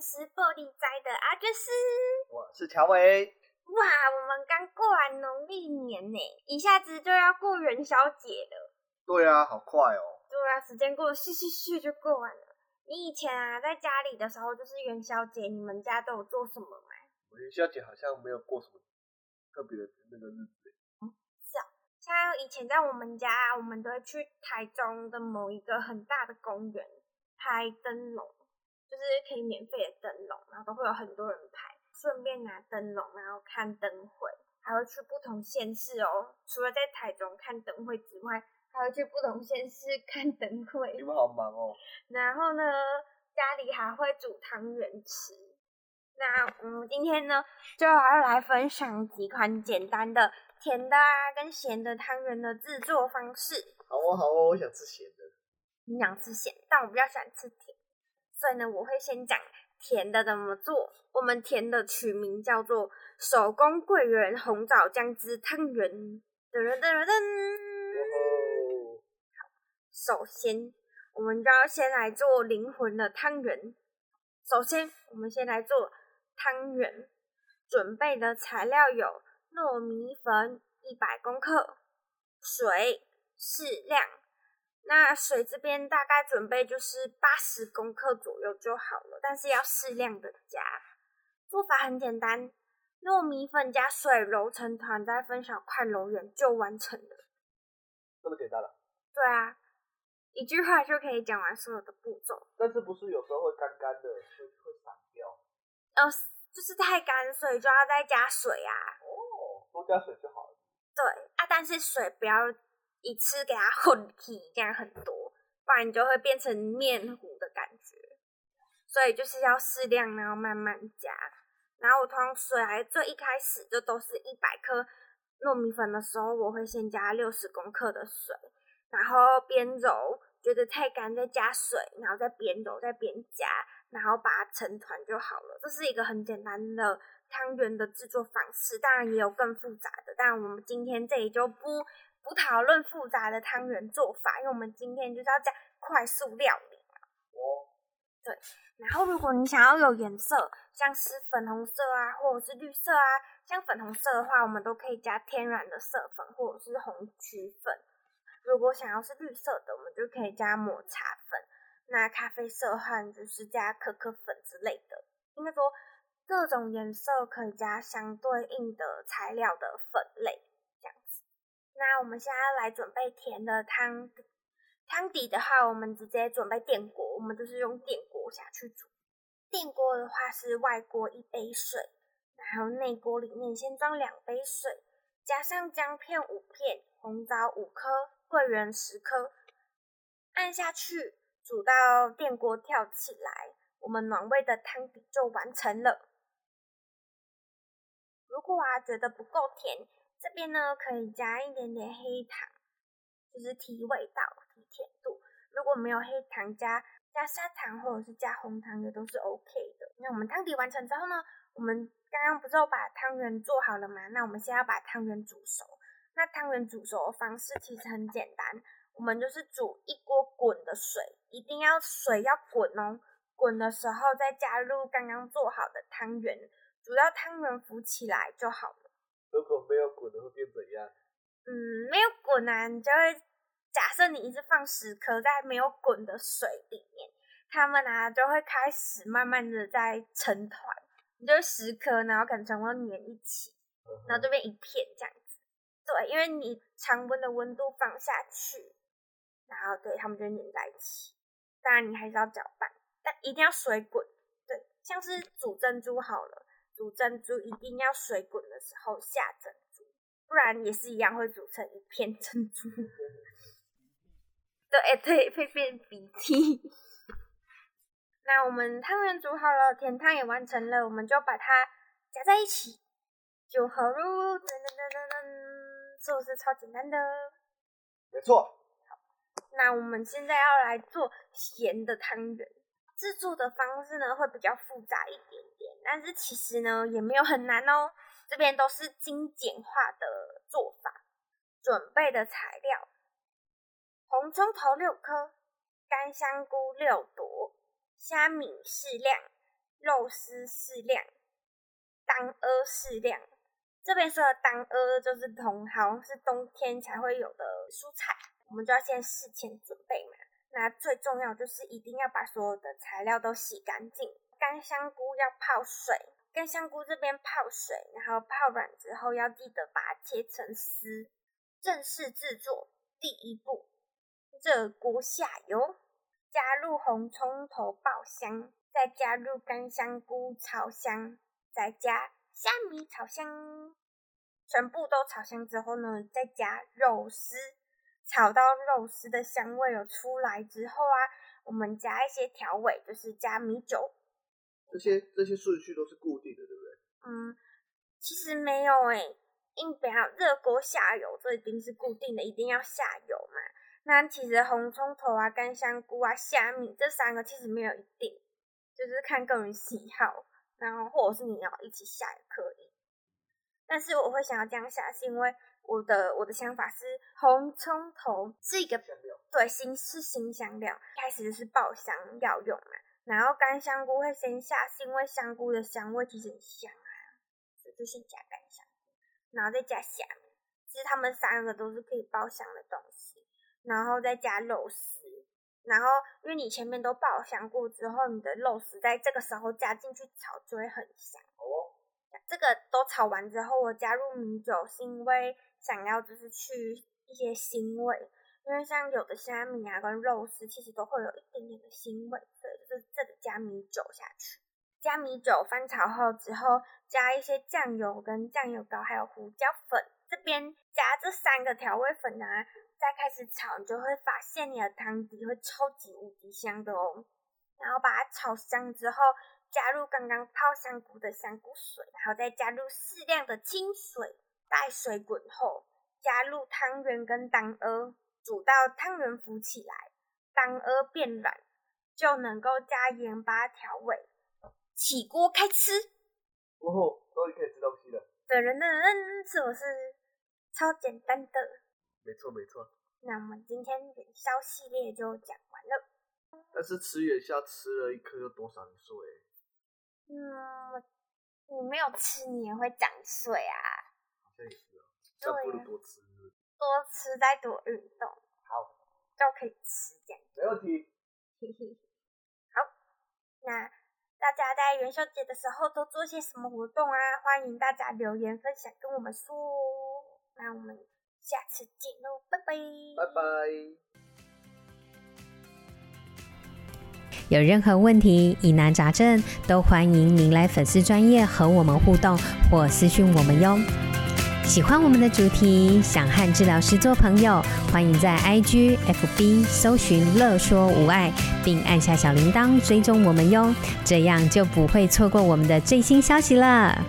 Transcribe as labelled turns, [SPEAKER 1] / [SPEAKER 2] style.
[SPEAKER 1] 是暴力灾的阿娟师，
[SPEAKER 2] 我是乔伟。
[SPEAKER 1] 哇，我们刚过完农历年呢，一下子就要过元宵节了。
[SPEAKER 2] 对啊，好快哦。
[SPEAKER 1] 对啊，时间过得咻咻咻就过完了。你以前啊，在家里的时候就是元宵节，你们家都有做什么吗？
[SPEAKER 2] 我元宵节好像没有过什么特别的那个日子。
[SPEAKER 1] 嗯，是啊，像以前在我们家，我们都会去台中的某一个很大的公园拍灯笼。就是可以免费的灯笼，然后都会有很多人排，顺便拿灯笼，然后看灯会，还会去不同县市哦。除了在台中看灯会之外，还会去不同县市看灯会。
[SPEAKER 2] 你们好忙哦。
[SPEAKER 1] 然后呢，家里还会煮汤圆吃。那我们今天呢，就要来分享几款简单的甜的啊跟咸的汤圆的制作方式。
[SPEAKER 2] 好哦，好哦，我想吃咸的。
[SPEAKER 1] 你想吃咸，但我比较喜欢吃甜。所以呢，我会先讲甜的怎么做。我们甜的取名叫做手工桂圆红枣姜汁汤圆。噔噔噔噔。好，首先我们就要先来做灵魂的汤圆。首先，我们先来做汤圆。准备的材料有糯米粉一百公克，水适量。那水这边大概准备就是八十公克左右就好了，但是要适量的加。做法很简单，糯米粉加水揉成团，再分小块揉圆就完成了。
[SPEAKER 2] 这么简单了？
[SPEAKER 1] 对啊，一句话就可以讲完所有的步骤。
[SPEAKER 2] 但是不是有时候会干干的，会会散掉？
[SPEAKER 1] 呃，就是太干，所以就要再加水啊。
[SPEAKER 2] 哦，多加水就好了。
[SPEAKER 1] 对啊，但是水不要。一次给它混起，这样很多，不然你就会变成面糊的感觉。所以就是要适量，然后慢慢加。然后我通常水来最一开始就都是一百克糯米粉的时候，我会先加六十公克的水，然后边揉，觉得太干再加水，然后再边揉再边加，然后把它成团就好了。这是一个很简单的汤圆的制作方式，当然也有更复杂的，但我们今天这里就不。不讨论复杂的汤圆做法，因为我们今天就是要讲快速料理嘛。哦。对，然后如果你想要有颜色，像是粉红色啊，或者是绿色啊，像粉红色的话，我们都可以加天然的色粉或者是红曲粉。如果想要是绿色的，我们就可以加抹茶粉。那咖啡色的话，就是加可可粉之类的。应该说，各种颜色可以加相对应的材料的粉类。那我们现在来准备甜的汤，汤底的话，我们直接准备电锅，我们就是用电锅下去煮。电锅的话是外锅一杯水，然后内锅里面先装两杯水，加上姜片五片，红枣五颗，桂圆十颗，按下去煮到电锅跳起来，我们暖胃的汤底就完成了。如果啊觉得不够甜，这边呢，可以加一点点黑糖，就是提味道、提甜度。如果没有黑糖，加加砂糖或者是加红糖也都是 OK 的。那我们汤底完成之后呢，我们刚刚不是有把汤圆做好了吗？那我们现在要把汤圆煮熟。那汤圆煮熟的方式其实很简单，我们就是煮一锅滚的水，一定要水要滚哦。滚的时候再加入刚刚做好的汤圆，煮到汤圆浮起来就好了。
[SPEAKER 2] 如果没有滚的会变怎样？
[SPEAKER 1] 嗯，没有滚啊，你就会假设你一直放十颗在没有滚的水里面，它们啊就会开始慢慢的在成团，你就十颗，然后可能全部粘一起，然后这边一片这样子。对，因为你常温的温度放下去，然后对，它们就会粘在一起。当然你还是要搅拌，但一定要水滚。对，像是煮珍珠好了。煮珍珠一定要水滚的时候下珍珠，不然也是一样会煮成一片珍珠。对，对，会变鼻涕。那我们汤圆煮好了，甜汤也完成了，我们就把它夹在一起，就好喽。噔噔噔噔噔，是不是超简单的？
[SPEAKER 2] 没错。
[SPEAKER 1] 好，那我们现在要来做咸的汤圆，制作的方式呢会比较复杂一点点，但是其实呢也没有很难哦。这边都是精简化的做法，准备的材料。红葱头六颗，干香菇六朵，虾米适量，肉丝适量，当归适量。这边说的当归就是冬，好像是冬天才会有的蔬菜，我们就要先事前准备嘛。那最重要就是一定要把所有的材料都洗干净。干香菇要泡水，干香菇这边泡水，然后泡软之后要记得把它切成丝。正式制作第一步。热锅下油，加入红葱头爆香，再加入干香菇炒香，再加虾米炒香，全部都炒香之后呢，再加肉丝，炒到肉丝的香味有出来之后啊，我们加一些调味，就是加米酒。
[SPEAKER 2] 这些这些顺序都是固定的，对不对？
[SPEAKER 1] 嗯，其实没有诶、欸，硬不要热锅下油，这一定是固定的，一定要下油嘛。那其实红葱头啊、干香菇啊、虾米这三个其实没有一定，就是看个人喜好，然后或者是你要一起下也可以。但是我会想要这样下，是因为我的我的想法是红葱头是一个对新是新香料，一开始就是爆香要用嘛。然后干香菇会先下，是因为香菇的香味其实很香啊，所以就先加干香菇，然后再加虾米。其实他们三个都是可以爆香的东西。然后再加肉丝，然后因为你前面都爆香过之后，你的肉丝在这个时候加进去炒就会很香。哦，这个都炒完之后，我加入米酒是因为想要就是去一些腥味，因为像有的虾米啊跟肉丝其实都会有一点点的腥味，加米酒下去，加米酒翻炒后之后，加一些酱油跟酱油膏还有胡椒粉，这边加这三个调味粉啊。再开始炒，你就会发现你的汤底会超级无敌香的哦。然后把它炒香之后，加入刚刚泡香菇的香菇水，然后再加入适量的清水。待水滚后，加入汤圆跟当归，煮到汤圆浮起来，当归变软，就能够加盐巴调味。起锅开吃。
[SPEAKER 2] 哦，终于可以吃东西了。
[SPEAKER 1] 的人的人是不是超简单的？
[SPEAKER 2] 没错没错，
[SPEAKER 1] 那我们今天元宵系列就讲完了。
[SPEAKER 2] 但是吃元宵吃了一颗有多少岁？
[SPEAKER 1] 嗯，你没有吃你也会长岁啊。
[SPEAKER 2] 好像也是哦，要不如多吃，
[SPEAKER 1] 多吃再多运动，
[SPEAKER 2] 好，
[SPEAKER 1] 就可以吃这样。
[SPEAKER 2] 没问题。
[SPEAKER 1] 嘿嘿，好，那大家在元宵节的时候都做些什么活动啊？欢迎大家留言分享跟我们说。那我们。下次见喽，拜拜！
[SPEAKER 2] 拜拜！
[SPEAKER 3] 有任何问题、疑难杂症，都欢迎您来粉丝专业和我们互动或私讯我们哟。喜欢我们的主题，想和治疗师做朋友，欢迎在 IG、FB 搜寻“乐说无碍”，并按下小铃铛追踪我们哟，这样就不会错过我们的最新消息了。